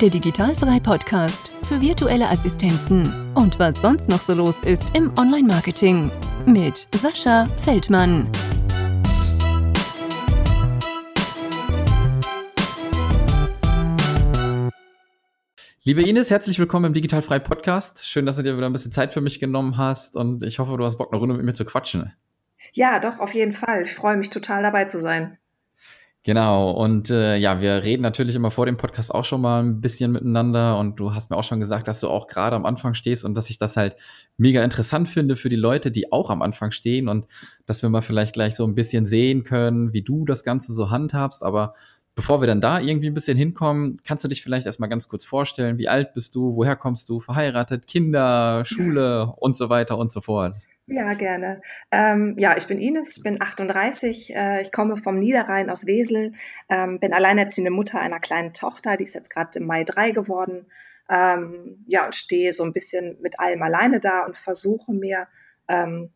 der Digitalfrei Podcast für virtuelle Assistenten und was sonst noch so los ist im Online-Marketing mit Sascha Feldmann. Liebe Ines, herzlich willkommen im Digitalfrei Podcast. Schön, dass du dir wieder ein bisschen Zeit für mich genommen hast und ich hoffe, du hast Bock, eine Runde mit mir zu quatschen. Ja, doch, auf jeden Fall. Ich freue mich total dabei zu sein. Genau, und äh, ja, wir reden natürlich immer vor dem Podcast auch schon mal ein bisschen miteinander und du hast mir auch schon gesagt, dass du auch gerade am Anfang stehst und dass ich das halt mega interessant finde für die Leute, die auch am Anfang stehen und dass wir mal vielleicht gleich so ein bisschen sehen können, wie du das Ganze so handhabst. Aber bevor wir dann da irgendwie ein bisschen hinkommen, kannst du dich vielleicht erstmal ganz kurz vorstellen, wie alt bist du, woher kommst du, verheiratet, Kinder, Schule? Und so weiter und so fort. Ja, gerne. Ähm, ja, ich bin Ines, ich bin 38, äh, ich komme vom Niederrhein aus Wesel, ähm, bin alleinerziehende Mutter einer kleinen Tochter, die ist jetzt gerade im Mai drei geworden. Ähm, ja, und stehe so ein bisschen mit allem alleine da und versuche mir ähm,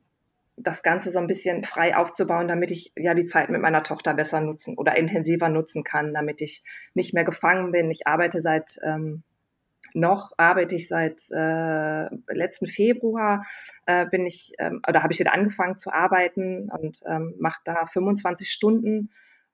das Ganze so ein bisschen frei aufzubauen, damit ich ja die Zeit mit meiner Tochter besser nutzen oder intensiver nutzen kann, damit ich nicht mehr gefangen bin. Ich arbeite seit ähm, noch arbeite ich seit äh, letzten Februar, äh, bin ich, ähm, oder habe ich wieder angefangen zu arbeiten und ähm, mache da 25 Stunden.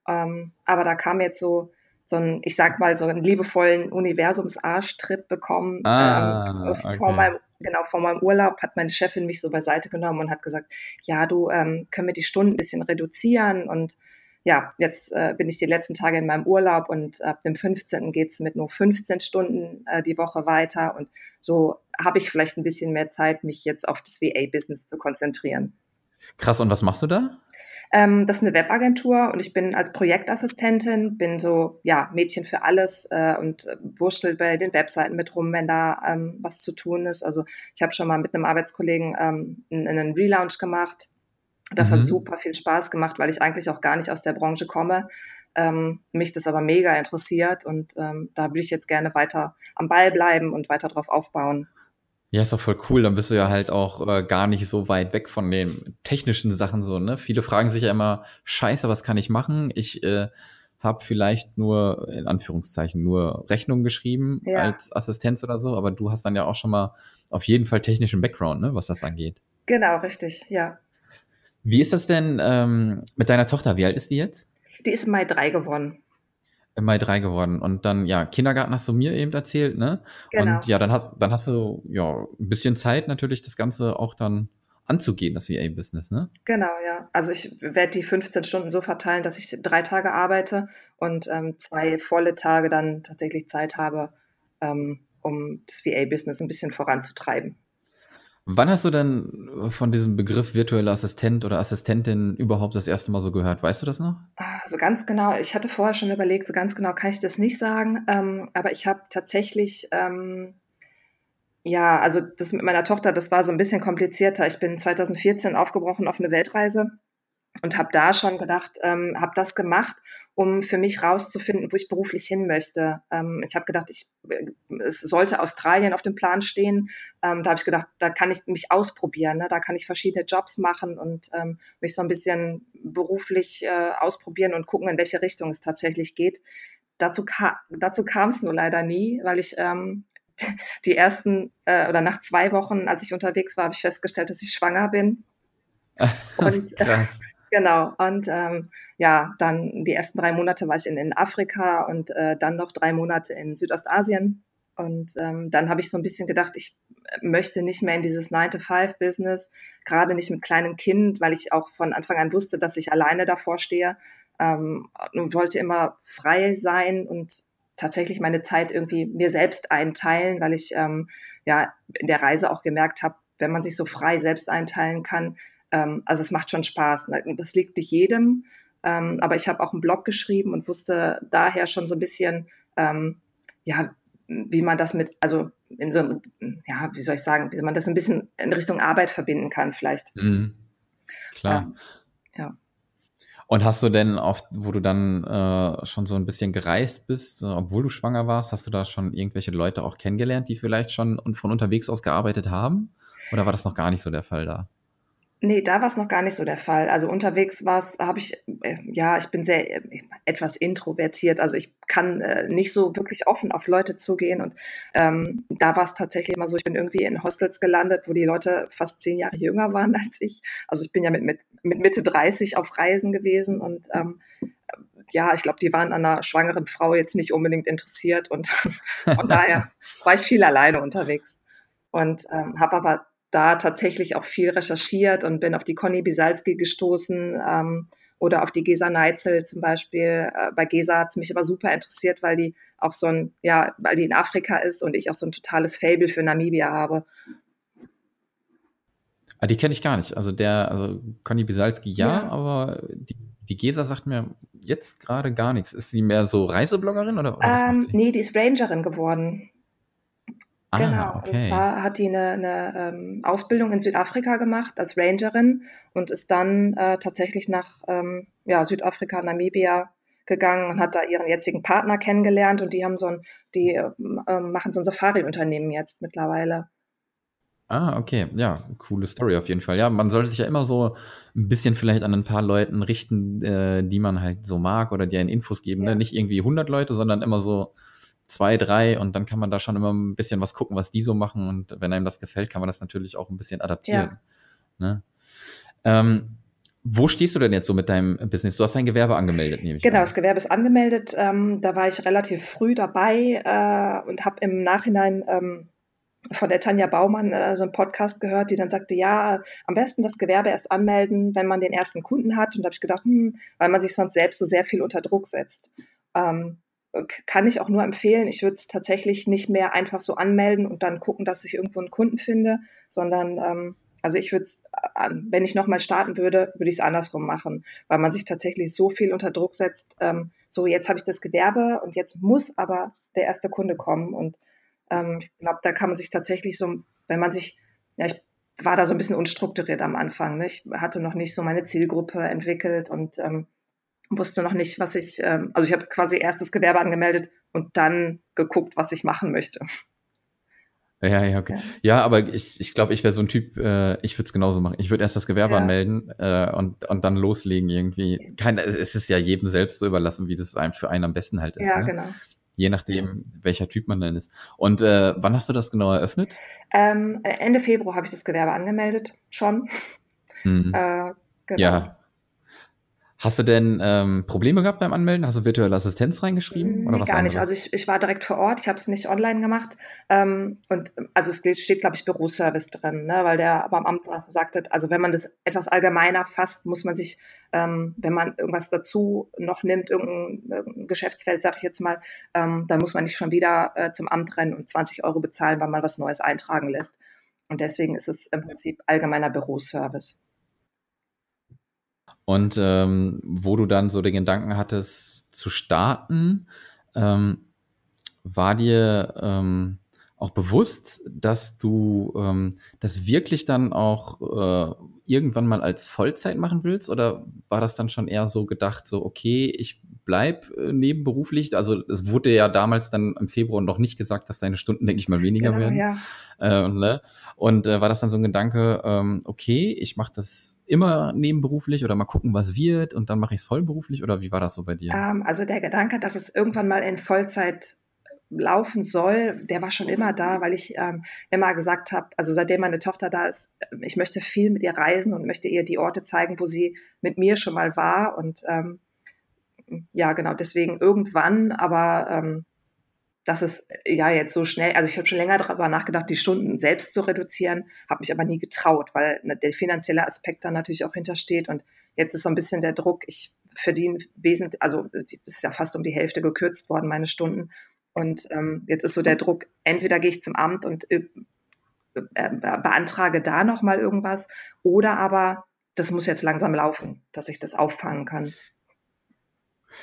Ähm, aber da kam jetzt so, so ein, ich sag mal, so einen liebevollen Universumsarschtritt bekommen. Ah, ähm, okay. vor meinem, genau, vor meinem Urlaub hat meine Chefin mich so beiseite genommen und hat gesagt, ja, du, ähm, können wir die Stunden ein bisschen reduzieren und ja, jetzt äh, bin ich die letzten Tage in meinem Urlaub und ab dem 15. geht's mit nur 15 Stunden äh, die Woche weiter. Und so habe ich vielleicht ein bisschen mehr Zeit, mich jetzt auf das VA-Business zu konzentrieren. Krass, und was machst du da? Ähm, das ist eine Webagentur und ich bin als Projektassistentin, bin so, ja, Mädchen für alles äh, und äh, wurschtel bei den Webseiten mit rum, wenn da ähm, was zu tun ist. Also ich habe schon mal mit einem Arbeitskollegen ähm, einen, einen Relaunch gemacht das mhm. hat super viel Spaß gemacht, weil ich eigentlich auch gar nicht aus der Branche komme. Ähm, mich das aber mega interessiert und ähm, da will ich jetzt gerne weiter am Ball bleiben und weiter drauf aufbauen. Ja, ist doch voll cool. Dann bist du ja halt auch äh, gar nicht so weit weg von den technischen Sachen so, ne? Viele fragen sich ja immer, scheiße, was kann ich machen? Ich äh, habe vielleicht nur, in Anführungszeichen, nur Rechnungen geschrieben ja. als Assistenz oder so, aber du hast dann ja auch schon mal auf jeden Fall technischen Background, ne, was das angeht. Genau, richtig, ja. Wie ist das denn ähm, mit deiner Tochter? Wie alt ist die jetzt? Die ist im Mai drei geworden. Im Mai drei geworden. Und dann, ja, Kindergarten hast du mir eben erzählt, ne? Genau. Und ja, dann hast, dann hast du ja ein bisschen Zeit natürlich, das Ganze auch dann anzugehen, das VA-Business, ne? Genau, ja. Also ich werde die 15 Stunden so verteilen, dass ich drei Tage arbeite und ähm, zwei volle Tage dann tatsächlich Zeit habe, ähm, um das VA-Business ein bisschen voranzutreiben. Wann hast du denn von diesem Begriff virtuelle Assistent oder Assistentin überhaupt das erste Mal so gehört? Weißt du das noch? Also ganz genau, ich hatte vorher schon überlegt, so ganz genau kann ich das nicht sagen, ähm, aber ich habe tatsächlich, ähm, ja, also das mit meiner Tochter, das war so ein bisschen komplizierter. Ich bin 2014 aufgebrochen auf eine Weltreise und habe da schon gedacht, ähm, habe das gemacht um für mich rauszufinden, wo ich beruflich hin möchte. Ähm, ich habe gedacht, ich, es sollte Australien auf dem Plan stehen. Ähm, da habe ich gedacht, da kann ich mich ausprobieren. Ne? Da kann ich verschiedene Jobs machen und ähm, mich so ein bisschen beruflich äh, ausprobieren und gucken, in welche Richtung es tatsächlich geht. Dazu, ka dazu kam es nur leider nie, weil ich ähm, die ersten äh, oder nach zwei Wochen, als ich unterwegs war, habe ich festgestellt, dass ich schwanger bin. Und Krass. Genau. Und ähm, ja, dann die ersten drei Monate war ich in, in Afrika und äh, dann noch drei Monate in Südostasien. Und ähm, dann habe ich so ein bisschen gedacht, ich möchte nicht mehr in dieses 9-to-5-Business, gerade nicht mit kleinem Kind, weil ich auch von Anfang an wusste, dass ich alleine davor stehe ähm, und wollte immer frei sein und tatsächlich meine Zeit irgendwie mir selbst einteilen, weil ich ähm, ja in der Reise auch gemerkt habe, wenn man sich so frei selbst einteilen kann, ähm, also es macht schon Spaß. Ne? Das liegt nicht jedem. Ähm, aber ich habe auch einen Blog geschrieben und wusste daher schon so ein bisschen, ähm, ja, wie man das mit, also in so, ja, wie soll ich sagen, wie man das ein bisschen in Richtung Arbeit verbinden kann, vielleicht. Mhm. Klar. Ähm, ja. Und hast du denn oft, wo du dann äh, schon so ein bisschen gereist bist, äh, obwohl du schwanger warst, hast du da schon irgendwelche Leute auch kennengelernt, die vielleicht schon von unterwegs aus gearbeitet haben? Oder war das noch gar nicht so der Fall da? Nee, da war es noch gar nicht so der Fall. Also unterwegs war es, habe ich, äh, ja, ich bin sehr äh, etwas introvertiert. Also ich kann äh, nicht so wirklich offen auf Leute zugehen. Und ähm, da war es tatsächlich immer so, ich bin irgendwie in Hostels gelandet, wo die Leute fast zehn Jahre jünger waren als ich. Also ich bin ja mit, mit, mit Mitte 30 auf Reisen gewesen und ähm, ja, ich glaube, die waren an einer schwangeren Frau jetzt nicht unbedingt interessiert und von daher war ich viel alleine unterwegs und ähm, habe aber da tatsächlich auch viel recherchiert und bin auf die Conny Bisalski gestoßen ähm, oder auf die Gesa Neitzel zum Beispiel. Äh, bei Gesa hat es mich aber super interessiert, weil die auch so ein, ja, weil die in Afrika ist und ich auch so ein totales Fable für Namibia habe. Ah, die kenne ich gar nicht. Also der, also Conny Bisalski ja, ja. aber die, die Gesa sagt mir jetzt gerade gar nichts. Ist sie mehr so Reisebloggerin oder, oder ähm, Nee, die ist Rangerin geworden. Ah, genau, okay. und zwar hat die eine, eine ähm, Ausbildung in Südafrika gemacht als Rangerin und ist dann äh, tatsächlich nach ähm, ja, Südafrika, Namibia gegangen und hat da ihren jetzigen Partner kennengelernt und die haben so ein, die äh, machen so ein Safari-Unternehmen jetzt mittlerweile. Ah, okay. Ja, coole Story auf jeden Fall. Ja, man sollte sich ja immer so ein bisschen vielleicht an ein paar Leuten richten, äh, die man halt so mag oder die einen Infos geben. Ne? Ja. Ne? Nicht irgendwie 100 Leute, sondern immer so zwei, drei und dann kann man da schon immer ein bisschen was gucken, was die so machen und wenn einem das gefällt, kann man das natürlich auch ein bisschen adaptieren. Ja. Ne? Ähm, wo stehst du denn jetzt so mit deinem Business? Du hast dein Gewerbe angemeldet, nehme ich Genau, an. das Gewerbe ist angemeldet. Ähm, da war ich relativ früh dabei äh, und habe im Nachhinein ähm, von der Tanja Baumann äh, so einen Podcast gehört, die dann sagte, ja, am besten das Gewerbe erst anmelden, wenn man den ersten Kunden hat. Und da habe ich gedacht, hm, weil man sich sonst selbst so sehr viel unter Druck setzt. Ähm, kann ich auch nur empfehlen. Ich würde es tatsächlich nicht mehr einfach so anmelden und dann gucken, dass ich irgendwo einen Kunden finde, sondern ähm, also ich würde es, wenn ich nochmal starten würde, würde ich es andersrum machen, weil man sich tatsächlich so viel unter Druck setzt. Ähm, so, jetzt habe ich das Gewerbe und jetzt muss aber der erste Kunde kommen. Und ähm, ich glaube, da kann man sich tatsächlich so, wenn man sich, ja, ich war da so ein bisschen unstrukturiert am Anfang. Ne? Ich hatte noch nicht so meine Zielgruppe entwickelt und ähm, wusste noch nicht, was ich, ähm, also ich habe quasi erst das Gewerbe angemeldet und dann geguckt, was ich machen möchte. Ja, ja, okay. Ja, aber ich, ich glaube, ich wäre so ein Typ, äh, ich würde es genauso machen. Ich würde erst das Gewerbe ja. anmelden äh, und, und dann loslegen irgendwie. Kein, es ist ja jedem selbst so überlassen, wie das für einen am besten halt ist. Ja, ne? genau. Je nachdem, welcher Typ man dann ist. Und äh, wann hast du das genau eröffnet? Ähm, Ende Februar habe ich das Gewerbe angemeldet, schon. Mhm. Äh, genau. Ja, Hast du denn ähm, Probleme gehabt beim Anmelden? Hast du virtuelle Assistenz reingeschrieben? Nee, oder was gar nicht. Also ich, ich war direkt vor Ort, ich habe es nicht online gemacht. Ähm, und also es steht, glaube ich, Büroservice drin, ne? weil der beim Amt sagte, also wenn man das etwas allgemeiner fasst, muss man sich, ähm, wenn man irgendwas dazu noch nimmt, irgendein, irgendein Geschäftsfeld, sage ich jetzt mal, ähm, dann muss man nicht schon wieder äh, zum Amt rennen und 20 Euro bezahlen, weil man was Neues eintragen lässt. Und deswegen ist es im Prinzip allgemeiner Büroservice. Und ähm, wo du dann so den Gedanken hattest zu starten, ähm, war dir ähm, auch bewusst, dass du ähm, das wirklich dann auch äh, irgendwann mal als Vollzeit machen willst? Oder war das dann schon eher so gedacht, so, okay, ich bleib äh, nebenberuflich? Also es wurde ja damals dann im Februar noch nicht gesagt, dass deine Stunden, denke ich mal, weniger genau, werden. Ja. Äh, ne? Und äh, war das dann so ein Gedanke, ähm, okay, ich mache das immer nebenberuflich oder mal gucken, was wird und dann mache ich es vollberuflich oder wie war das so bei dir? Ähm, also der Gedanke, dass es irgendwann mal in Vollzeit laufen soll, der war schon immer da, weil ich ähm, immer gesagt habe, also seitdem meine Tochter da ist, ähm, ich möchte viel mit ihr reisen und möchte ihr die Orte zeigen, wo sie mit mir schon mal war. Und ähm, ja, genau, deswegen irgendwann, aber ähm, dass es ja jetzt so schnell, also ich habe schon länger darüber nachgedacht, die Stunden selbst zu reduzieren, habe mich aber nie getraut, weil ne, der finanzielle Aspekt da natürlich auch hintersteht. Und jetzt ist so ein bisschen der Druck, ich verdiene wesentlich, also ist ja fast um die Hälfte gekürzt worden, meine Stunden und ähm, jetzt ist so der Druck, entweder gehe ich zum Amt und äh, äh, beantrage da nochmal irgendwas oder aber das muss jetzt langsam laufen, dass ich das auffangen kann.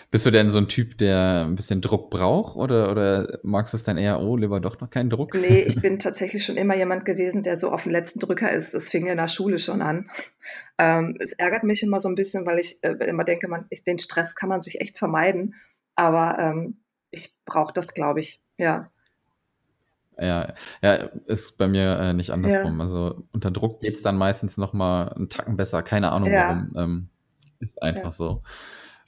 Bist du denn so ein Typ, der ein bisschen Druck braucht oder, oder magst du es dann eher, oh, lieber doch noch keinen Druck? Nee, ich bin tatsächlich schon immer jemand gewesen, der so auf den letzten Drücker ist. Das fing ja in der Schule schon an. Ähm, es ärgert mich immer so ein bisschen, weil ich äh, immer denke, man, ich, den Stress kann man sich echt vermeiden. Aber ähm, ich brauche das, glaube ich, ja. Ja, ja, ist bei mir äh, nicht andersrum. Ja. Also unter Druck geht es dann meistens noch mal einen Tacken besser. Keine Ahnung ja. warum. Ähm, ist einfach ja. so.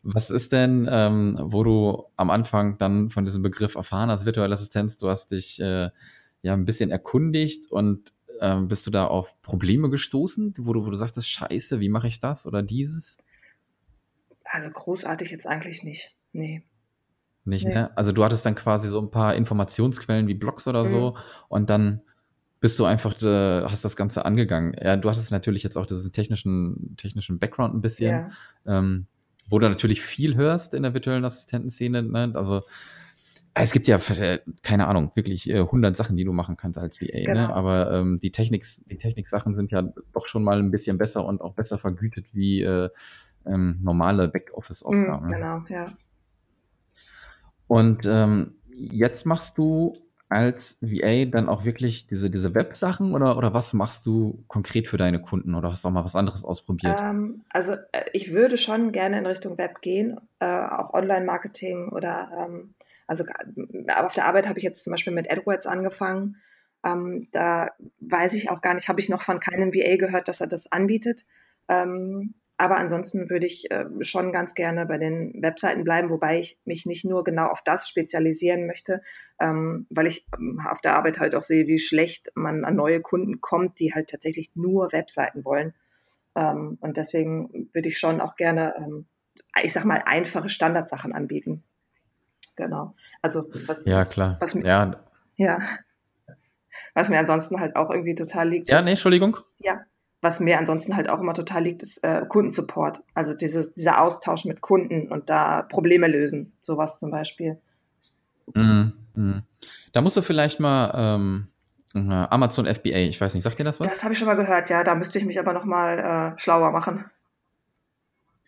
Was ist denn, ähm, wo du am Anfang dann von diesem Begriff erfahren hast, virtuelle Assistenz, du hast dich äh, ja ein bisschen erkundigt und ähm, bist du da auf Probleme gestoßen, wo du, wo du sagtest, scheiße, wie mache ich das oder dieses? Also großartig jetzt eigentlich nicht. Nee. Nicht, nee. ne? Also du hattest dann quasi so ein paar Informationsquellen wie Blogs oder mhm. so und dann bist du einfach, äh, hast das Ganze angegangen. Ja, du hattest natürlich jetzt auch diesen technischen, technischen Background ein bisschen, ja. ähm, wo du natürlich viel hörst in der virtuellen Assistentenszene. Ne? Also es gibt ja, äh, keine Ahnung, wirklich äh, 100 Sachen, die du machen kannst als VA. Ne? Genau. Ne? Aber ähm, die Technik, die Technik-Sachen sind ja doch schon mal ein bisschen besser und auch besser vergütet wie äh, ähm, normale Backoffice-Aufgaben. Mm, genau, ja. Und ähm, jetzt machst du als VA dann auch wirklich diese, diese Web-Sachen oder, oder was machst du konkret für deine Kunden oder hast du auch mal was anderes ausprobiert? Ähm, also äh, ich würde schon gerne in Richtung Web gehen, äh, auch Online-Marketing oder ähm, also auf der Arbeit habe ich jetzt zum Beispiel mit AdWords angefangen. Ähm, da weiß ich auch gar nicht, habe ich noch von keinem VA gehört, dass er das anbietet. Ähm, aber ansonsten würde ich äh, schon ganz gerne bei den Webseiten bleiben, wobei ich mich nicht nur genau auf das spezialisieren möchte, ähm, weil ich ähm, auf der Arbeit halt auch sehe, wie schlecht man an neue Kunden kommt, die halt tatsächlich nur Webseiten wollen. Ähm, und deswegen würde ich schon auch gerne, ähm, ich sag mal, einfache Standardsachen anbieten. Genau. Also was, ja klar. Was, ja. ja. Was mir ansonsten halt auch irgendwie total liegt. Ja, nee, Entschuldigung. Ja, was mir ansonsten halt auch immer total liegt, ist äh, Kundensupport. Also dieses, dieser Austausch mit Kunden und da Probleme lösen, sowas zum Beispiel. Mhm, mh. Da musst du vielleicht mal ähm, Amazon FBA, ich weiß nicht, sagt dir das was? Das habe ich schon mal gehört, ja. Da müsste ich mich aber noch mal äh, schlauer machen.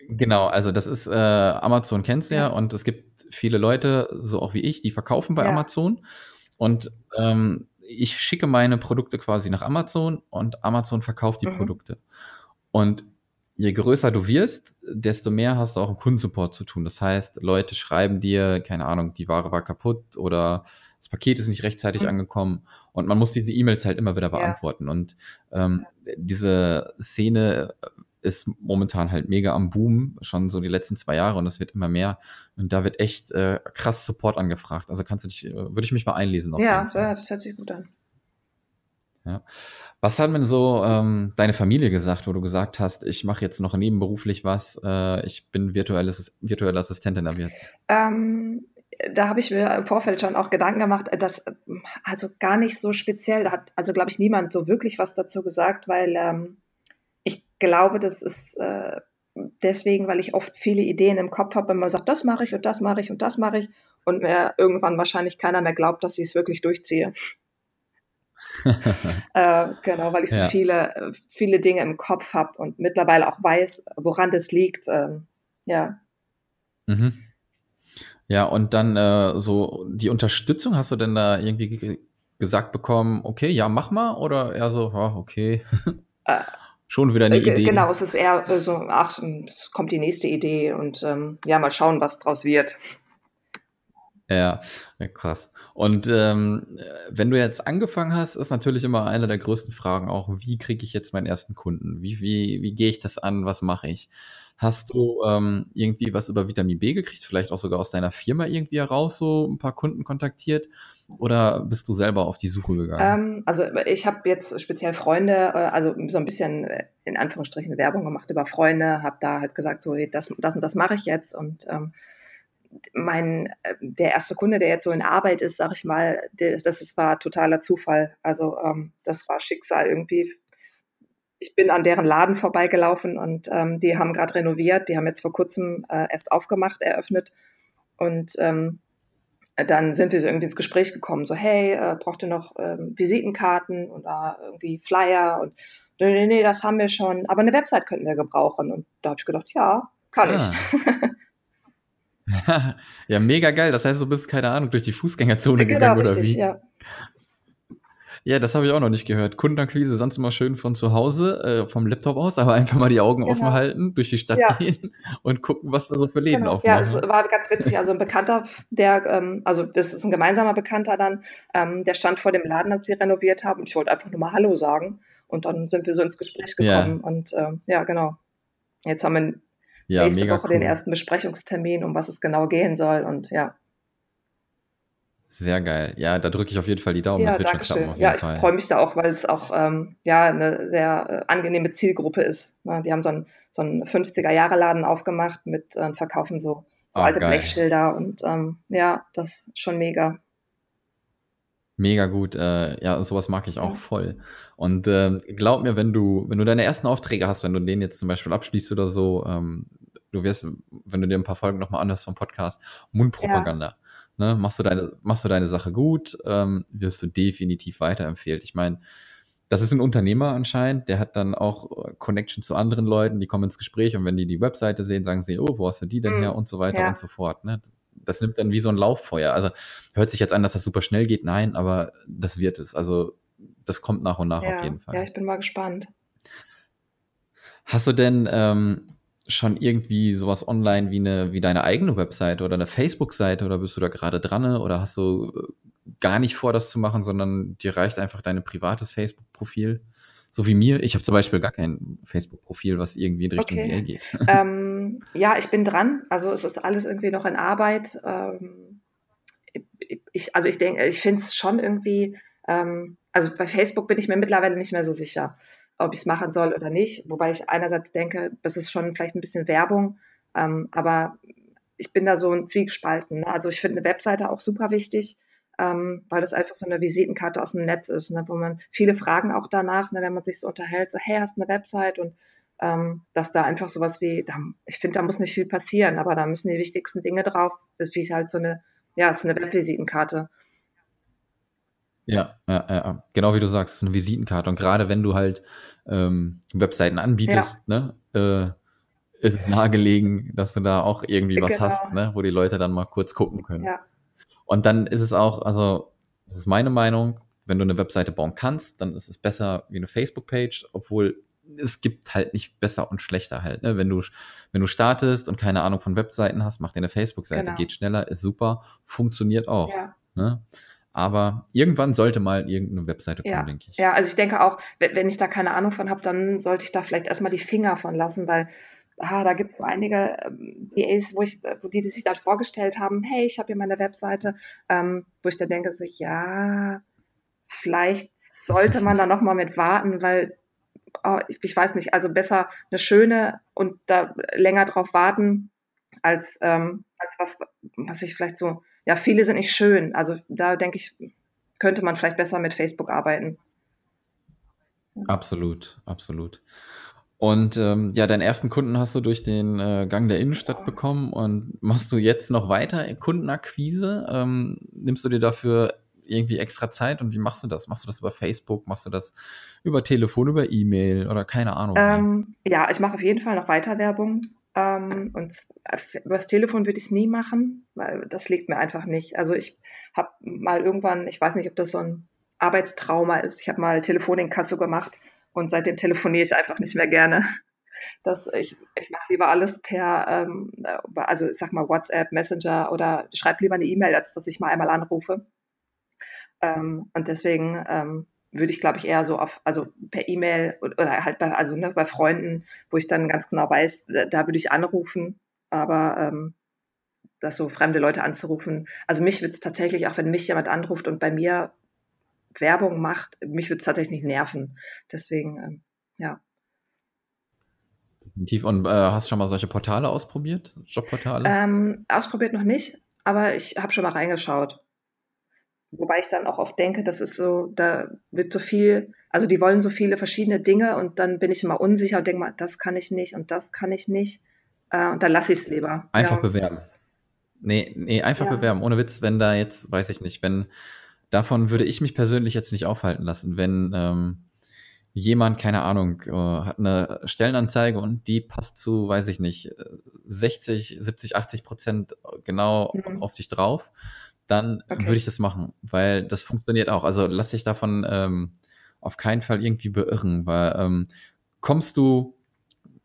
Genau, also das ist äh, Amazon kennst du ja. ja und es gibt viele Leute, so auch wie ich, die verkaufen bei ja. Amazon und ähm, ich schicke meine Produkte quasi nach Amazon und Amazon verkauft die mhm. Produkte. Und je größer du wirst, desto mehr hast du auch im Kundensupport zu tun. Das heißt, Leute schreiben dir, keine Ahnung, die Ware war kaputt oder das Paket ist nicht rechtzeitig mhm. angekommen und man muss diese E-Mails halt immer wieder beantworten. Ja. Und ähm, diese Szene ist momentan halt mega am Boom, schon so die letzten zwei Jahre und es wird immer mehr. Und da wird echt äh, krass Support angefragt. Also kannst du dich, äh, würde ich mich mal einlesen. Ja, ja, das hört sich gut an. Ja. Was hat denn so ähm, deine Familie gesagt, wo du gesagt hast, ich mache jetzt noch nebenberuflich was, äh, ich bin virtuelles, virtuelle Assistentin ab jetzt? Ähm, da habe ich mir im Vorfeld schon auch Gedanken gemacht, dass also gar nicht so speziell, da hat also glaube ich niemand so wirklich was dazu gesagt, weil ähm, glaube, das ist äh, deswegen, weil ich oft viele Ideen im Kopf habe, wenn man sagt, das mache ich und das mache ich und das mache ich und mir irgendwann wahrscheinlich keiner mehr glaubt, dass ich es wirklich durchziehe. äh, genau, weil ich so ja. viele, viele Dinge im Kopf habe und mittlerweile auch weiß, woran das liegt. Ähm, ja. Mhm. Ja, und dann äh, so die Unterstützung, hast du denn da irgendwie gesagt bekommen, okay, ja, mach mal, oder eher so, ja, okay. Äh, schon wieder eine äh, Idee. Genau, es ist eher äh, so, ach, es kommt die nächste Idee und ähm, ja, mal schauen, was draus wird. Ja, krass. Und ähm, wenn du jetzt angefangen hast, ist natürlich immer eine der größten Fragen auch, wie kriege ich jetzt meinen ersten Kunden? Wie, wie, wie gehe ich das an? Was mache ich? Hast du ähm, irgendwie was über Vitamin B gekriegt? Vielleicht auch sogar aus deiner Firma irgendwie heraus so ein paar Kunden kontaktiert? Oder bist du selber auf die Suche gegangen? Ähm, also ich habe jetzt speziell Freunde, äh, also so ein bisschen äh, in Anführungsstrichen Werbung gemacht über Freunde, habe da halt gesagt, so das, das und das mache ich jetzt und ähm, mein äh, der erste Kunde, der jetzt so in Arbeit ist, sag ich mal, das ist, war totaler Zufall. Also ähm, das war Schicksal irgendwie. Ich bin an deren Laden vorbeigelaufen und ähm, die haben gerade renoviert. Die haben jetzt vor kurzem äh, erst aufgemacht, eröffnet und ähm, dann sind wir so irgendwie ins Gespräch gekommen, so hey, äh, braucht ihr noch ähm, Visitenkarten oder irgendwie Flyer und nee, nee, nee, das haben wir schon, aber eine Website könnten wir gebrauchen. Und da habe ich gedacht, ja, kann ah. ich. ja, mega geil. Das heißt, du bist, keine Ahnung, durch die Fußgängerzone genau, gegangen oder richtig, wie? Ja. Ja, das habe ich auch noch nicht gehört. Kundenakquise sonst immer schön von zu Hause, äh, vom Laptop aus, aber einfach mal die Augen genau. offen halten, durch die Stadt ja. gehen und gucken, was da so für Läden genau. aufmachen. Ja, es war ganz witzig. Also ein Bekannter, der, ähm, also das ist ein gemeinsamer Bekannter dann, ähm, der stand vor dem Laden, als sie renoviert haben und ich wollte einfach nur mal Hallo sagen. Und dann sind wir so ins Gespräch gekommen. Ja. Und ähm, ja, genau. Jetzt haben wir ja, nächste Woche cool. den ersten Besprechungstermin, um was es genau gehen soll. Und ja, sehr geil. Ja, da drücke ich auf jeden Fall die Daumen. Ja, das wird schon klappen. Auf jeden ja, ich freue mich da auch, weil es auch ähm, ja eine sehr äh, angenehme Zielgruppe ist. Ne? Die haben so einen, so einen 50er-Jahre-Laden aufgemacht mit äh, verkaufen so, so oh, alte geil. Blechschilder und ähm, ja, das ist schon mega. Mega gut. Äh, ja, sowas mag ich auch ja. voll. Und äh, glaub mir, wenn du, wenn du deine ersten Aufträge hast, wenn du den jetzt zum Beispiel abschließt oder so, ähm, du wirst, wenn du dir ein paar Folgen nochmal anhörst vom Podcast, Mundpropaganda. Ja Ne, machst, du deine, machst du deine Sache gut, ähm, wirst du definitiv weiterempfehlt. Ich meine, das ist ein Unternehmer anscheinend, der hat dann auch äh, Connection zu anderen Leuten, die kommen ins Gespräch und wenn die die Webseite sehen, sagen sie, oh, wo hast du die denn mhm. her und so weiter ja. und so fort. Ne? Das nimmt dann wie so ein Lauffeuer. Also hört sich jetzt an, dass das super schnell geht. Nein, aber das wird es. Also das kommt nach und nach ja. auf jeden Fall. Ja, ich bin mal gespannt. Hast du denn ähm, schon irgendwie sowas online wie eine, wie deine eigene Webseite oder eine Facebook-Seite oder bist du da gerade dran oder hast du äh, gar nicht vor, das zu machen, sondern dir reicht einfach dein privates Facebook-Profil? So wie mir. Ich habe zum Beispiel gar kein Facebook-Profil, was irgendwie in Richtung okay. geht. Ähm, ja, ich bin dran. Also es ist alles irgendwie noch in Arbeit. Ähm, ich, also ich denke, ich finde es schon irgendwie, ähm, also bei Facebook bin ich mir mittlerweile nicht mehr so sicher ob ich es machen soll oder nicht. Wobei ich einerseits denke, das ist schon vielleicht ein bisschen Werbung, ähm, aber ich bin da so ein Zwiegespalten. Ne? Also ich finde eine Webseite auch super wichtig, ähm, weil das einfach so eine Visitenkarte aus dem Netz ist, ne? wo man viele Fragen auch danach, ne, wenn man sich so unterhält, so hey, hast du eine Website und ähm, dass da einfach sowas wie, da, ich finde, da muss nicht viel passieren, aber da müssen die wichtigsten Dinge drauf, das ist wie halt so eine, ja, ist eine Webvisitenkarte. Ja, ja, ja, genau wie du sagst, es ist eine Visitenkarte. Und gerade wenn du halt ähm, Webseiten anbietest, ja. ne, äh, ist es nahegelegen, dass du da auch irgendwie was genau. hast, ne, wo die Leute dann mal kurz gucken können. Ja. Und dann ist es auch, also, das ist meine Meinung, wenn du eine Webseite bauen kannst, dann ist es besser wie eine Facebook-Page, obwohl es gibt halt nicht besser und schlechter halt. Ne? Wenn du wenn du startest und keine Ahnung von Webseiten hast, mach dir eine Facebook-Seite, genau. geht schneller, ist super, funktioniert auch. Ja. Ne? Aber irgendwann sollte mal irgendeine Webseite kommen, ja. denke ich. Ja, also ich denke auch, wenn ich da keine Ahnung von habe, dann sollte ich da vielleicht erstmal die Finger von lassen, weil ah, da gibt es so einige ähm, DAs, wo ich, wo die, die sich dann vorgestellt haben, hey, ich habe hier meine Webseite, ähm, wo ich dann denke, sich, ja, vielleicht sollte man da nochmal mit warten, weil oh, ich, ich, weiß nicht, also besser eine schöne und da länger drauf warten, als, ähm, als was, was ich vielleicht so ja, viele sind nicht schön. Also da denke ich, könnte man vielleicht besser mit Facebook arbeiten. Absolut, absolut. Und ähm, ja, deinen ersten Kunden hast du durch den äh, Gang der Innenstadt bekommen und machst du jetzt noch weiter Kundenakquise? Ähm, nimmst du dir dafür irgendwie extra Zeit und wie machst du das? Machst du das über Facebook? Machst du das über Telefon, über E-Mail oder keine Ahnung? Ähm, ja, ich mache auf jeden Fall noch weiter Werbung. Ähm, und übers Telefon würde ich es nie machen, weil das liegt mir einfach nicht. Also ich habe mal irgendwann, ich weiß nicht, ob das so ein Arbeitstrauma ist, ich habe mal Telefoninkasso gemacht und seitdem telefoniere ich einfach nicht mehr gerne. Das, ich ich mache lieber alles per, ähm, also ich sag mal WhatsApp, Messenger oder schreibe lieber eine E-Mail, als dass ich mal einmal anrufe. Ähm, und deswegen ähm, würde ich, glaube ich, eher so auf, also per E-Mail oder halt bei, also ne, bei Freunden, wo ich dann ganz genau weiß, da würde ich anrufen, aber ähm, das so fremde Leute anzurufen. Also mich würde es tatsächlich, auch wenn mich jemand anruft und bei mir Werbung macht, mich würde es tatsächlich nerven. Deswegen, ähm, ja. Definitiv. Und äh, hast du schon mal solche Portale ausprobiert? Jobportale? Ähm, ausprobiert noch nicht, aber ich habe schon mal reingeschaut. Wobei ich dann auch oft denke, das ist so, da wird so viel, also die wollen so viele verschiedene Dinge und dann bin ich immer unsicher und denke mal, das kann ich nicht und das kann ich nicht. Äh, und dann lasse ich es lieber. Einfach ja. bewerben. Nee, nee, einfach ja. bewerben. Ohne Witz, wenn da jetzt, weiß ich nicht, wenn davon würde ich mich persönlich jetzt nicht aufhalten lassen, wenn ähm, jemand, keine Ahnung, äh, hat eine Stellenanzeige und die passt zu, weiß ich nicht, 60, 70, 80 Prozent genau mhm. auf dich drauf dann okay. würde ich das machen, weil das funktioniert auch. Also lass dich davon ähm, auf keinen Fall irgendwie beirren, weil ähm, kommst du,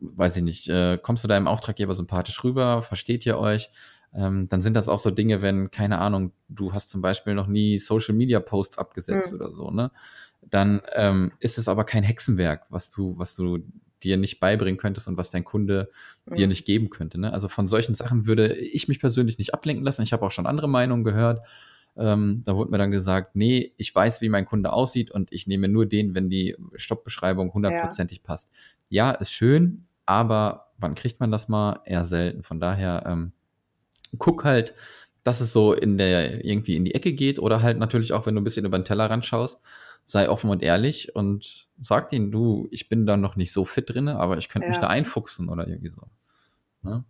weiß ich nicht, äh, kommst du deinem Auftraggeber sympathisch rüber, versteht ihr euch, ähm, dann sind das auch so Dinge, wenn, keine Ahnung, du hast zum Beispiel noch nie Social Media Posts abgesetzt mhm. oder so, ne? Dann ähm, ist es aber kein Hexenwerk, was du, was du dir nicht beibringen könntest und was dein Kunde mhm. dir nicht geben könnte. Ne? Also von solchen Sachen würde ich mich persönlich nicht ablenken lassen. Ich habe auch schon andere Meinungen gehört. Ähm, da wurde mir dann gesagt, nee, ich weiß, wie mein Kunde aussieht und ich nehme nur den, wenn die Stoppbeschreibung hundertprozentig ja. passt. Ja, ist schön, aber wann kriegt man das mal? Eher selten. Von daher ähm, guck halt, dass es so in der irgendwie in die Ecke geht oder halt natürlich auch, wenn du ein bisschen über den Tellerrand schaust, sei offen und ehrlich und sag ihnen, du, ich bin da noch nicht so fit drin, aber ich könnte ja. mich da einfuchsen oder irgendwie so. Ne?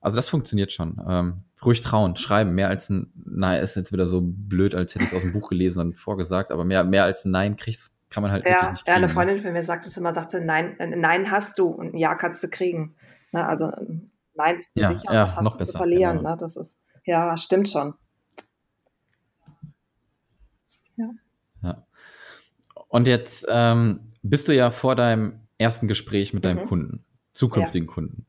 Also das funktioniert schon. Ähm, ruhig trauen, schreiben, mehr als ein Nein ist jetzt wieder so blöd, als hätte ich es aus dem Buch gelesen und vorgesagt, aber mehr, mehr als ein Nein kriegst, kann man halt ja, wirklich nicht kriegen. Ja, eine Freundin von mir sagt es immer, sagte, Nein, Nein hast du und ein Ja kannst du kriegen. Ne, also Nein bist du ja, sicher, ja, was hast du besser, zu verlieren. Genau. Ne? Das ist, ja, stimmt schon. Ja. ja. Und jetzt ähm, bist du ja vor deinem ersten Gespräch mit deinem mhm. Kunden, zukünftigen ja. Kunden.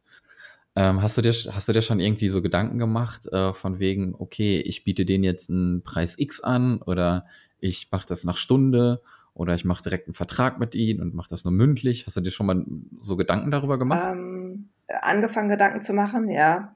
Ähm, hast, du dir, hast du dir schon irgendwie so Gedanken gemacht, äh, von wegen, okay, ich biete denen jetzt einen Preis X an oder ich mache das nach Stunde oder ich mache direkt einen Vertrag mit ihnen und mache das nur mündlich? Hast du dir schon mal so Gedanken darüber gemacht? Ähm, angefangen, Gedanken zu machen, ja.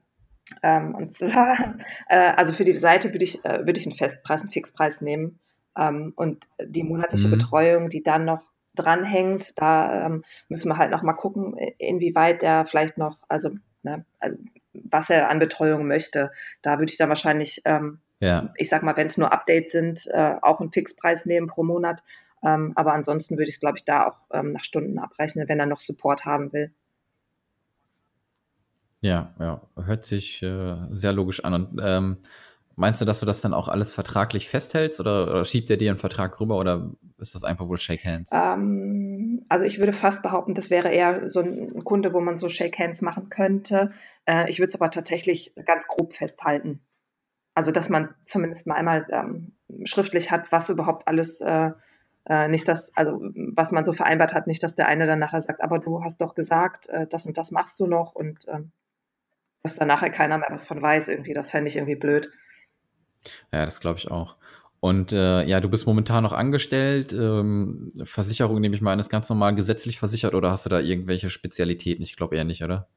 Ähm, und zwar, äh, also für die Seite würde ich, äh, würde ich einen Festpreis, einen Fixpreis nehmen. Ähm, und die monatliche mhm. Betreuung, die dann noch dranhängt, da ähm, müssen wir halt noch mal gucken, inwieweit der vielleicht noch, also, ne, also was er an Betreuung möchte. Da würde ich dann wahrscheinlich, ähm, ja. ich sag mal, wenn es nur Updates sind, äh, auch einen Fixpreis nehmen pro Monat. Ähm, aber ansonsten würde ich es, glaube ich, da auch ähm, nach Stunden abrechnen, wenn er noch Support haben will. Ja, ja, hört sich äh, sehr logisch an. Und ähm, Meinst du, dass du das dann auch alles vertraglich festhältst oder, oder schiebt er dir einen Vertrag rüber oder ist das einfach wohl Shake Hands? Ähm, also ich würde fast behaupten, das wäre eher so ein Kunde, wo man so Shake Hands machen könnte. Äh, ich würde es aber tatsächlich ganz grob festhalten. Also dass man zumindest mal einmal ähm, schriftlich hat, was überhaupt alles äh, äh, nicht das, also was man so vereinbart hat, nicht, dass der eine dann nachher sagt, aber du hast doch gesagt, äh, das und das machst du noch und ähm, dass da nachher keiner mehr was von weiß irgendwie, das fände ich irgendwie blöd. Ja, das glaube ich auch. Und äh, ja, du bist momentan noch angestellt. Ähm, Versicherung nehme ich mal an, ist ganz normal gesetzlich versichert oder hast du da irgendwelche Spezialitäten? Ich glaube eher nicht, oder?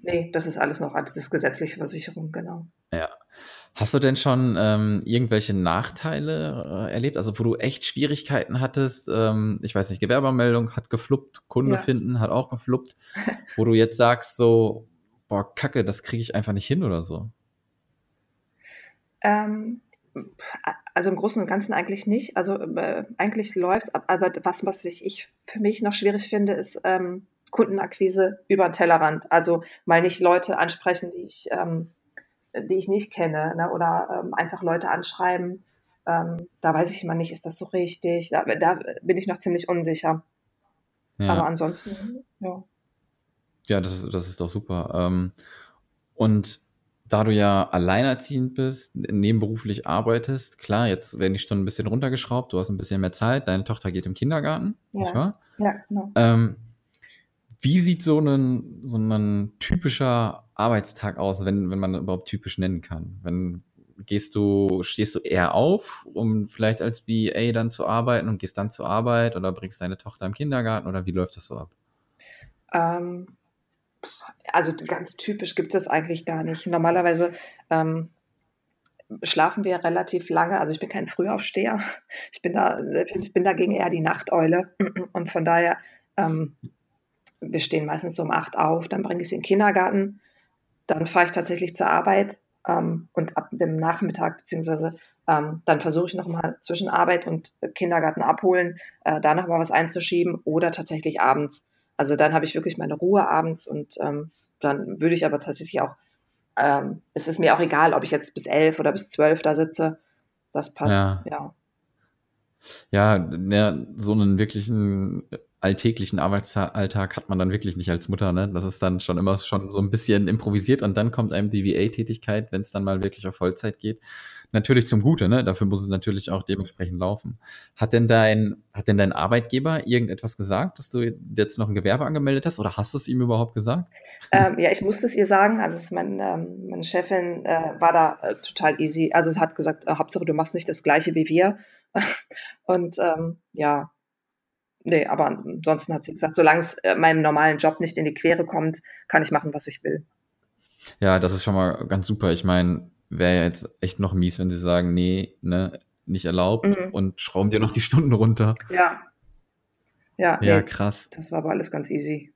Nee, das ist alles noch, das ist gesetzliche Versicherung, genau. Ja. Hast du denn schon ähm, irgendwelche Nachteile äh, erlebt, also wo du echt Schwierigkeiten hattest? Ähm, ich weiß nicht, Gewerbemeldung hat gefluppt, Kunde ja. finden hat auch gefluppt, wo du jetzt sagst so, boah, Kacke, das kriege ich einfach nicht hin oder so? Ähm, also im Großen und Ganzen eigentlich nicht. Also äh, eigentlich läuft aber was, was ich, ich für mich noch schwierig finde, ist ähm, Kundenakquise über den Tellerrand. Also mal nicht Leute ansprechen, die ich, ähm, die ich nicht kenne, ne? oder ähm, einfach Leute anschreiben. Ähm, da weiß ich immer nicht, ist das so richtig? Da, da bin ich noch ziemlich unsicher. Ja. Aber ansonsten, ja. Ja, das ist, das ist doch super. Ähm, und da du ja alleinerziehend bist, nebenberuflich arbeitest, klar, jetzt werden die Stunden ein bisschen runtergeschraubt, du hast ein bisschen mehr Zeit, deine Tochter geht im Kindergarten, ja. nicht wahr? Ja, genau. Ähm, wie sieht so ein, so ein typischer Arbeitstag aus, wenn, wenn man überhaupt typisch nennen kann? Wenn gehst du, stehst du eher auf, um vielleicht als VA dann zu arbeiten und gehst dann zur Arbeit oder bringst deine Tochter im Kindergarten oder wie läuft das so ab? Ähm, also ganz typisch gibt es eigentlich gar nicht. Normalerweise ähm, schlafen wir relativ lange. Also ich bin kein Frühaufsteher. Ich bin da, ich bin dagegen eher die Nachteule. Und von daher, ähm, wir stehen meistens um acht auf, dann bringe ich sie in den Kindergarten, dann fahre ich tatsächlich zur Arbeit ähm, und ab dem Nachmittag, beziehungsweise ähm, dann versuche ich nochmal zwischen Arbeit und Kindergarten abholen, äh, da nochmal was einzuschieben oder tatsächlich abends. Also dann habe ich wirklich meine Ruhe abends und ähm, dann würde ich aber tatsächlich auch, ähm, es ist mir auch egal, ob ich jetzt bis elf oder bis zwölf da sitze. Das passt, ja. Ja, ja, ja so einen wirklichen alltäglichen Arbeitsalltag hat man dann wirklich nicht als Mutter, ne? Das ist dann schon immer schon so ein bisschen improvisiert und dann kommt einem die VA-Tätigkeit, wenn es dann mal wirklich auf Vollzeit geht. Natürlich zum Gute, ne? Dafür muss es natürlich auch dementsprechend laufen. Hat denn dein, hat denn dein Arbeitgeber irgendetwas gesagt, dass du jetzt noch ein Gewerbe angemeldet hast oder hast du es ihm überhaupt gesagt? Ähm, ja, ich musste es ihr sagen. Also mein, ähm, meine Chefin äh, war da äh, total easy. Also hat gesagt, äh, Hauptsache du machst nicht das gleiche wie wir. Und ähm, ja, nee, aber ansonsten hat sie gesagt, solange es äh, meinem normalen Job nicht in die Quere kommt, kann ich machen, was ich will. Ja, das ist schon mal ganz super. Ich meine, wäre ja jetzt echt noch mies, wenn sie sagen, nee, ne, nicht erlaubt mhm. und schrauben dir noch die Stunden runter. Ja. Ja, ja nee, krass. Das war aber alles ganz easy.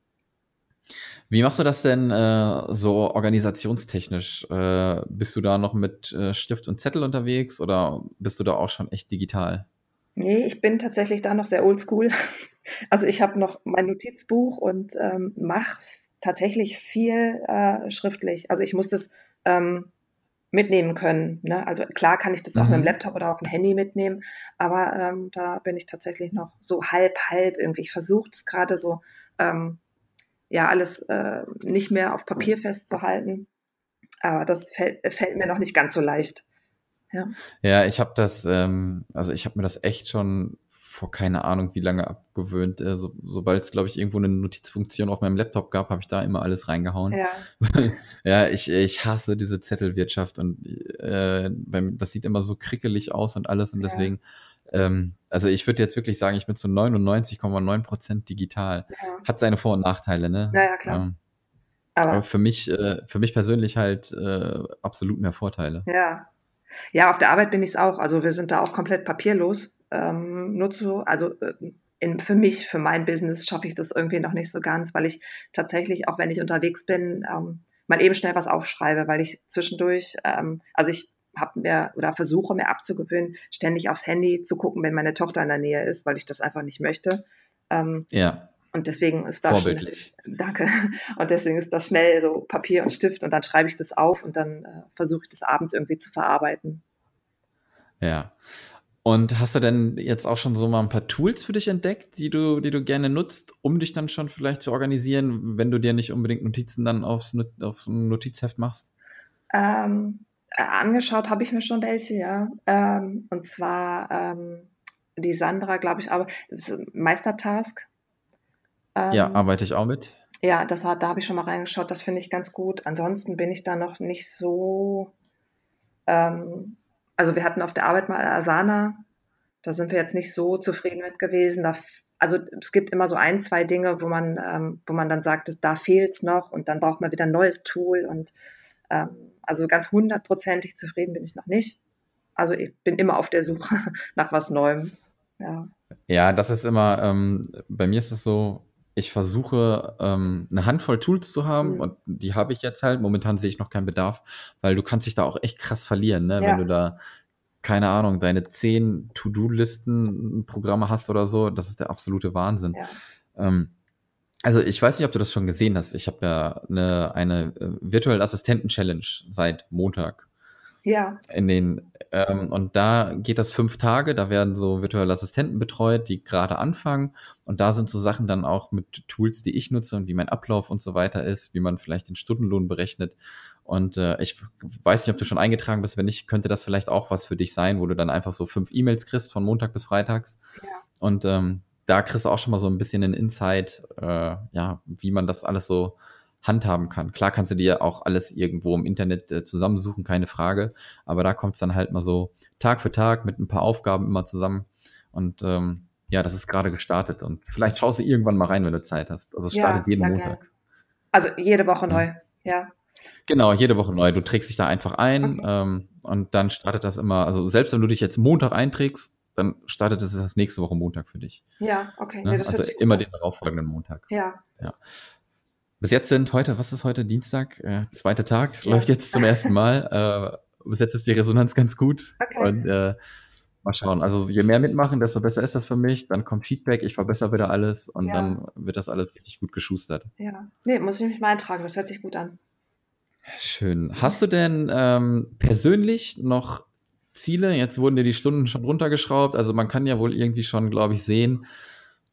Wie machst du das denn äh, so organisationstechnisch? Äh, bist du da noch mit äh, Stift und Zettel unterwegs oder bist du da auch schon echt digital? Nee, ich bin tatsächlich da noch sehr oldschool. Also ich habe noch mein Notizbuch und ähm, mache tatsächlich viel äh, schriftlich. Also ich muss das ähm, mitnehmen können. Ne? Also klar kann ich das auch mit dem mhm. Laptop oder auf dem Handy mitnehmen, aber ähm, da bin ich tatsächlich noch so halb, halb irgendwie. Ich versuche das gerade so, ähm, ja, alles äh, nicht mehr auf Papier festzuhalten, aber das fällt, fällt mir noch nicht ganz so leicht. Ja, ja ich habe das, ähm, also ich habe mir das echt schon vor keine Ahnung wie lange abgewöhnt. Äh, so, Sobald es, glaube ich, irgendwo eine Notizfunktion auf meinem Laptop gab, habe ich da immer alles reingehauen. Ja, ja ich, ich hasse diese Zettelwirtschaft und äh, beim, das sieht immer so krickelig aus und alles und ja. deswegen, ähm, also ich würde jetzt wirklich sagen, ich bin zu 99,9 Prozent digital. Ja. Hat seine Vor- und Nachteile, ne? Naja, klar. Ähm, aber, aber, für mich, äh, für mich persönlich halt äh, absolut mehr Vorteile. Ja. Ja, auf der Arbeit bin ich es auch. Also wir sind da auch komplett papierlos ähm, nutze. Also äh, in, für mich, für mein Business schaffe ich das irgendwie noch nicht so ganz, weil ich tatsächlich, auch wenn ich unterwegs bin, ähm, mal eben schnell was aufschreibe, weil ich zwischendurch, ähm, also ich habe mir oder versuche mir abzugewöhnen, ständig aufs Handy zu gucken, wenn meine Tochter in der Nähe ist, weil ich das einfach nicht möchte. Ähm, ja. Und deswegen ist das Vorbildlich. Schnell, danke. Und deswegen ist das schnell so Papier und Stift und dann schreibe ich das auf und dann äh, versuche ich das abends irgendwie zu verarbeiten. Ja. Und hast du denn jetzt auch schon so mal ein paar Tools für dich entdeckt, die du, die du gerne nutzt, um dich dann schon vielleicht zu organisieren, wenn du dir nicht unbedingt Notizen dann aufs, aufs Notizheft machst? Ähm, äh, angeschaut habe ich mir schon welche, ja. Ähm, und zwar ähm, die Sandra, glaube ich, aber Meistertask. ja, ähm, arbeite ich auch mit. Ja, das hat, da habe ich schon mal reingeschaut, das finde ich ganz gut. Ansonsten bin ich da noch nicht so ähm, also wir hatten auf der Arbeit mal Asana, da sind wir jetzt nicht so zufrieden mit gewesen. Da, also es gibt immer so ein, zwei Dinge, wo man, ähm, wo man dann sagt, da fehlt es noch und dann braucht man wieder ein neues Tool und ähm, also ganz hundertprozentig zufrieden bin ich noch nicht. Also ich bin immer auf der Suche nach was Neuem. Ja, ja das ist immer, ähm, bei mir ist es so, ich versuche, ähm, eine Handvoll Tools zu haben mhm. und die habe ich jetzt halt. Momentan sehe ich noch keinen Bedarf, weil du kannst dich da auch echt krass verlieren, ne? Ja. Wenn du da, keine Ahnung, deine zehn To-Do-Listen Programme hast oder so, das ist der absolute Wahnsinn. Ja. Ähm, also ich weiß nicht, ob du das schon gesehen hast. Ich habe ja eine, eine äh, virtuelle Assistenten-Challenge seit Montag. Ja. In den, ähm, und da geht das fünf Tage, da werden so virtuelle Assistenten betreut, die gerade anfangen. Und da sind so Sachen dann auch mit Tools, die ich nutze und wie mein Ablauf und so weiter ist, wie man vielleicht den Stundenlohn berechnet. Und äh, ich weiß nicht, ob du schon eingetragen bist. Wenn nicht, könnte das vielleicht auch was für dich sein, wo du dann einfach so fünf E-Mails kriegst von Montag bis Freitags. Ja. Und ähm, da kriegst du auch schon mal so ein bisschen einen Insight, äh, ja, wie man das alles so handhaben kann. Klar kannst du dir auch alles irgendwo im Internet äh, zusammensuchen, keine Frage. Aber da kommt es dann halt mal so Tag für Tag mit ein paar Aufgaben immer zusammen. Und ähm, ja, das ist gerade gestartet. Und vielleicht schaust du irgendwann mal rein, wenn du Zeit hast. Also es ja, startet jeden Montag. Gerne. Also jede Woche neu, ja. Genau, jede Woche neu. Du trägst dich da einfach ein okay. ähm, und dann startet das immer, also selbst wenn du dich jetzt Montag einträgst, dann startet es das nächste Woche Montag für dich. Ja, okay. Ne? Ja, also immer den darauffolgenden Montag. Ja. ja. Bis jetzt sind heute, was ist heute, Dienstag, äh, zweiter Tag, ja. läuft jetzt zum ersten Mal. Äh, bis jetzt ist die Resonanz ganz gut. Okay. Und äh, mal schauen. Also je mehr mitmachen, desto besser ist das für mich. Dann kommt Feedback, ich verbessere wieder alles und ja. dann wird das alles richtig gut geschustert. Ja, nee, muss ich mich mal eintragen, das hört sich gut an. Schön. Hast du denn ähm, persönlich noch Ziele? Jetzt wurden dir die Stunden schon runtergeschraubt. Also man kann ja wohl irgendwie schon, glaube ich, sehen,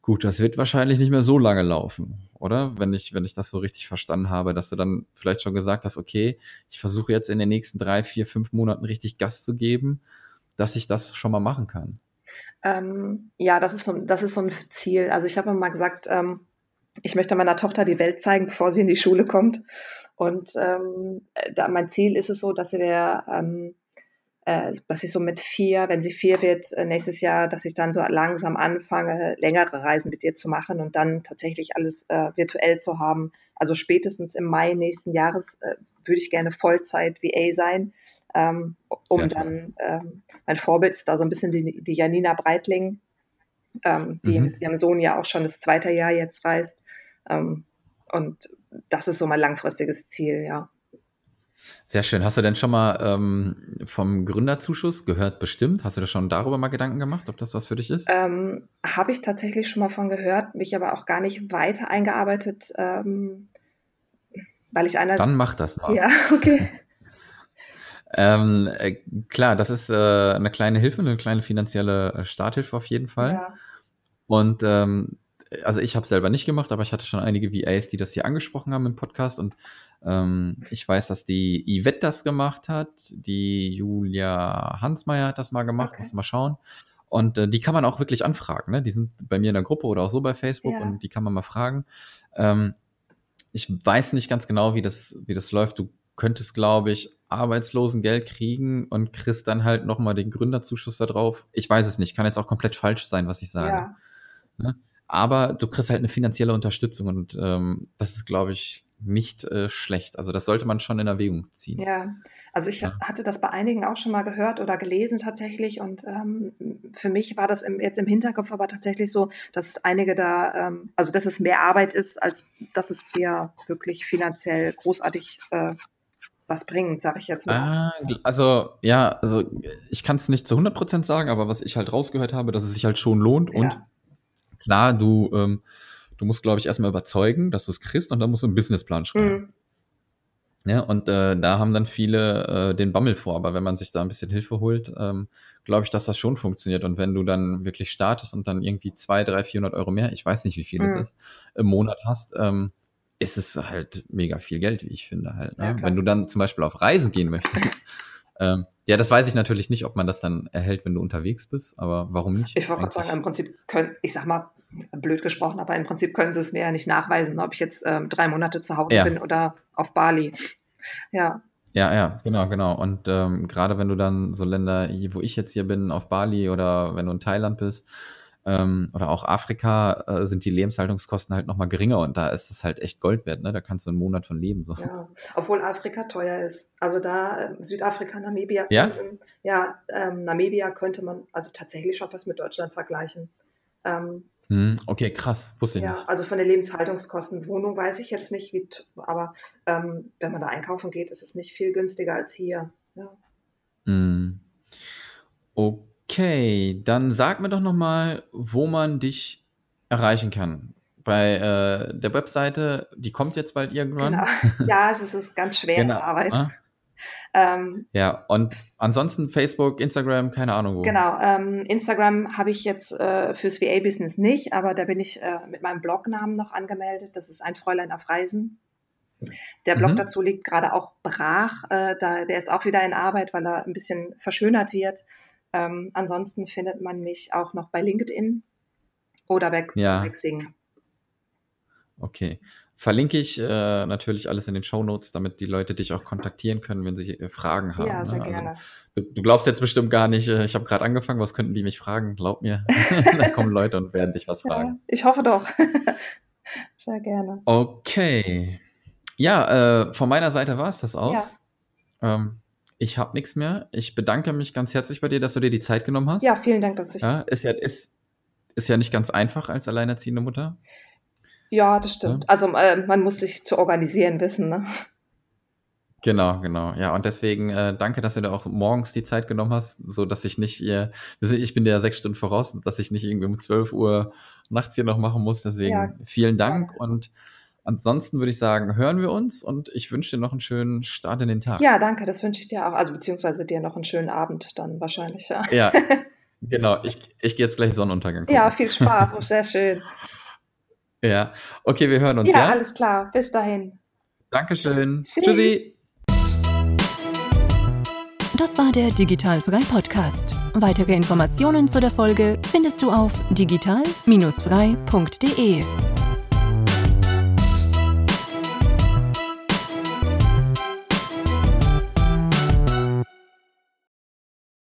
Gut, das wird wahrscheinlich nicht mehr so lange laufen, oder? Wenn ich, wenn ich das so richtig verstanden habe, dass du dann vielleicht schon gesagt hast, okay, ich versuche jetzt in den nächsten drei, vier, fünf Monaten richtig Gas zu geben, dass ich das schon mal machen kann. Ähm, ja, das ist so, das ist so ein Ziel. Also ich habe mal gesagt, ähm, ich möchte meiner Tochter die Welt zeigen, bevor sie in die Schule kommt. Und ähm, da, mein Ziel ist es so, dass wir ähm, äh, dass ich so mit vier, wenn sie vier wird, äh, nächstes Jahr, dass ich dann so langsam anfange, längere Reisen mit ihr zu machen und dann tatsächlich alles äh, virtuell zu haben. Also spätestens im Mai nächsten Jahres äh, würde ich gerne Vollzeit VA sein, ähm, um dann, ähm, mein Vorbild ist da so ein bisschen die, die Janina Breitling, ähm, die mhm. mit ihrem Sohn ja auch schon das zweite Jahr jetzt reist. Ähm, und das ist so mein langfristiges Ziel, ja. Sehr schön. Hast du denn schon mal ähm, vom Gründerzuschuss gehört? Bestimmt. Hast du dir schon darüber mal Gedanken gemacht, ob das was für dich ist? Ähm, Habe ich tatsächlich schon mal von gehört, mich aber auch gar nicht weiter eingearbeitet, ähm, weil ich einer. Dann mach das mal. Ja, okay. ähm, äh, klar, das ist äh, eine kleine Hilfe, eine kleine finanzielle äh, Starthilfe auf jeden Fall. Ja. Und ähm, also ich habe selber nicht gemacht, aber ich hatte schon einige VAs, die das hier angesprochen haben im Podcast und ähm, ich weiß, dass die Yvette das gemacht hat, die Julia Hansmeier hat das mal gemacht, okay. muss mal schauen. Und äh, die kann man auch wirklich anfragen, ne? Die sind bei mir in der Gruppe oder auch so bei Facebook ja. und die kann man mal fragen. Ähm, ich weiß nicht ganz genau, wie das, wie das läuft. Du könntest, glaube ich, Arbeitslosengeld kriegen und kriegst dann halt nochmal den Gründerzuschuss da drauf. Ich weiß es nicht, kann jetzt auch komplett falsch sein, was ich sage. Ja. Ne? Aber du kriegst halt eine finanzielle Unterstützung und ähm, das ist, glaube ich, nicht äh, schlecht. Also das sollte man schon in Erwägung ziehen. Ja, also ich ja. hatte das bei einigen auch schon mal gehört oder gelesen tatsächlich und ähm, für mich war das im, jetzt im Hinterkopf aber tatsächlich so, dass einige da, ähm, also dass es mehr Arbeit ist, als dass es dir wirklich finanziell großartig äh, was bringt, sage ich jetzt mal. Ah, also ja, also ich kann es nicht zu 100% sagen, aber was ich halt rausgehört habe, dass es sich halt schon lohnt ja. und klar, du ähm, du musst, glaube ich, erstmal überzeugen, dass du es kriegst und dann musst du einen Businessplan schreiben. Mhm. Ja, und äh, da haben dann viele äh, den Bammel vor, aber wenn man sich da ein bisschen Hilfe holt, ähm, glaube ich, dass das schon funktioniert. Und wenn du dann wirklich startest und dann irgendwie zwei, drei, vierhundert Euro mehr, ich weiß nicht, wie viel mhm. das ist, im Monat hast, ähm, ist es halt mega viel Geld, wie ich finde halt. Ne? Ja, wenn du dann zum Beispiel auf Reisen gehen möchtest, ähm, ja, das weiß ich natürlich nicht, ob man das dann erhält, wenn du unterwegs bist, aber warum nicht? Ich wollte gerade sagen, im Prinzip können, ich sag mal, blöd gesprochen, aber im Prinzip können sie es mir ja nicht nachweisen, ob ich jetzt ähm, drei Monate zu Hause ja. bin oder auf Bali. Ja. Ja, ja, genau, genau. Und ähm, gerade wenn du dann so Länder, wo ich jetzt hier bin, auf Bali oder wenn du in Thailand bist, ähm, oder auch Afrika, äh, sind die Lebenshaltungskosten halt nochmal geringer und da ist es halt echt Gold wert, ne? Da kannst du einen Monat von leben. So. Ja, obwohl Afrika teuer ist. Also da, äh, Südafrika, Namibia, ja, ja ähm, Namibia könnte man also tatsächlich schon was mit Deutschland vergleichen. Ähm, hm, okay, krass, wusste ich ja, nicht. Also von den Lebenshaltungskosten. Wohnung weiß ich jetzt nicht, wie, aber ähm, wenn man da einkaufen geht, ist es nicht viel günstiger als hier. Ja. Hm. Okay, dann sag mir doch nochmal, wo man dich erreichen kann. Bei äh, der Webseite, die kommt jetzt bald irgendwann. Genau. Ja, es ist ganz schwer genau. Arbeit. Ah. Ähm, ja, und ansonsten Facebook, Instagram, keine Ahnung wo. Genau, ähm, Instagram habe ich jetzt äh, fürs VA-Business nicht, aber da bin ich äh, mit meinem Blognamen noch angemeldet. Das ist ein Fräulein auf Reisen. Der Blog mhm. dazu liegt gerade auch brach. Äh, da, der ist auch wieder in Arbeit, weil er ein bisschen verschönert wird. Ähm, ansonsten findet man mich auch noch bei LinkedIn oder bei, ja. bei Xing. Okay. Verlinke ich äh, natürlich alles in den Show Notes, damit die Leute dich auch kontaktieren können, wenn sie äh, Fragen haben. Ja, sehr ne? also, gerne. Du, du, glaubst jetzt bestimmt gar nicht, äh, ich habe gerade angefangen, was könnten die mich fragen? Glaub mir. da kommen Leute und werden dich was fragen. Ja, ich hoffe doch. sehr gerne. Okay. Ja, äh, von meiner Seite war es das aus. Ja. Ähm, ich habe nichts mehr. Ich bedanke mich ganz herzlich bei dir, dass du dir die Zeit genommen hast. Ja, vielen Dank, dass ich. Ja, ist ja, ist, ist ja nicht ganz einfach als alleinerziehende Mutter. Ja, das stimmt. Ja. Also äh, man muss sich zu organisieren wissen, ne? Genau, genau. Ja, und deswegen äh, danke, dass du dir auch morgens die Zeit genommen hast, so dass ich nicht, äh, ich bin dir ja sechs Stunden voraus, dass ich nicht irgendwie um 12 Uhr nachts hier noch machen muss. Deswegen ja. vielen Dank ja. und ansonsten würde ich sagen, hören wir uns und ich wünsche dir noch einen schönen Start in den Tag. Ja, danke, das wünsche ich dir auch. Also beziehungsweise dir noch einen schönen Abend dann wahrscheinlich, ja. Ja, Genau, ich, ich gehe jetzt gleich Sonnenuntergang. Gucken. Ja, viel Spaß, auch sehr schön. Ja, okay, wir hören uns. Ja, ja? alles klar. Bis dahin. Dankeschön. Tschüss. Tschüssi. Das war der Digitalfrei Podcast. Weitere Informationen zu der Folge findest du auf digital-frei.de.